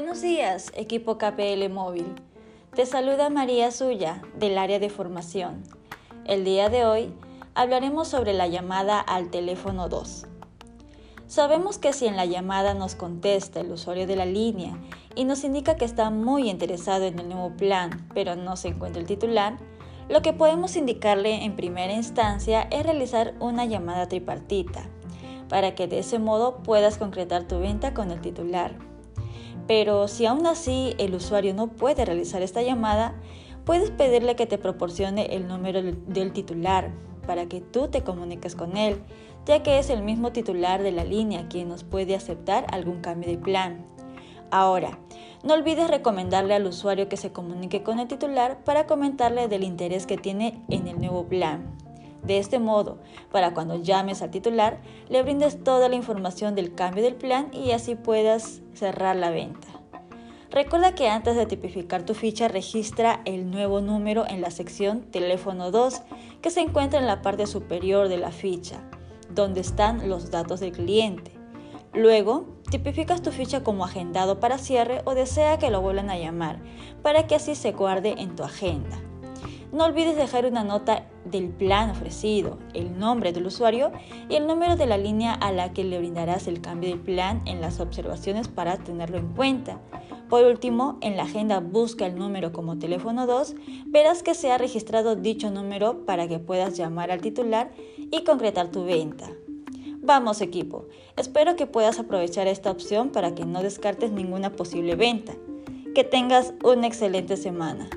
Buenos días, equipo KPL Móvil. Te saluda María Suya, del área de formación. El día de hoy hablaremos sobre la llamada al teléfono 2. Sabemos que si en la llamada nos contesta el usuario de la línea y nos indica que está muy interesado en el nuevo plan, pero no se encuentra el titular, lo que podemos indicarle en primera instancia es realizar una llamada tripartita, para que de ese modo puedas concretar tu venta con el titular. Pero si aún así el usuario no puede realizar esta llamada, puedes pedirle que te proporcione el número del titular para que tú te comuniques con él, ya que es el mismo titular de la línea quien nos puede aceptar algún cambio de plan. Ahora, no olvides recomendarle al usuario que se comunique con el titular para comentarle del interés que tiene en el nuevo plan. De este modo, para cuando llames al titular, le brindes toda la información del cambio del plan y así puedas cerrar la venta. Recuerda que antes de tipificar tu ficha registra el nuevo número en la sección teléfono 2 que se encuentra en la parte superior de la ficha, donde están los datos del cliente. Luego, tipificas tu ficha como agendado para cierre o desea que lo vuelvan a llamar, para que así se guarde en tu agenda. No olvides dejar una nota del plan ofrecido, el nombre del usuario y el número de la línea a la que le brindarás el cambio del plan en las observaciones para tenerlo en cuenta. Por último, en la agenda busca el número como teléfono 2, verás que se ha registrado dicho número para que puedas llamar al titular y concretar tu venta. Vamos equipo, espero que puedas aprovechar esta opción para que no descartes ninguna posible venta. Que tengas una excelente semana.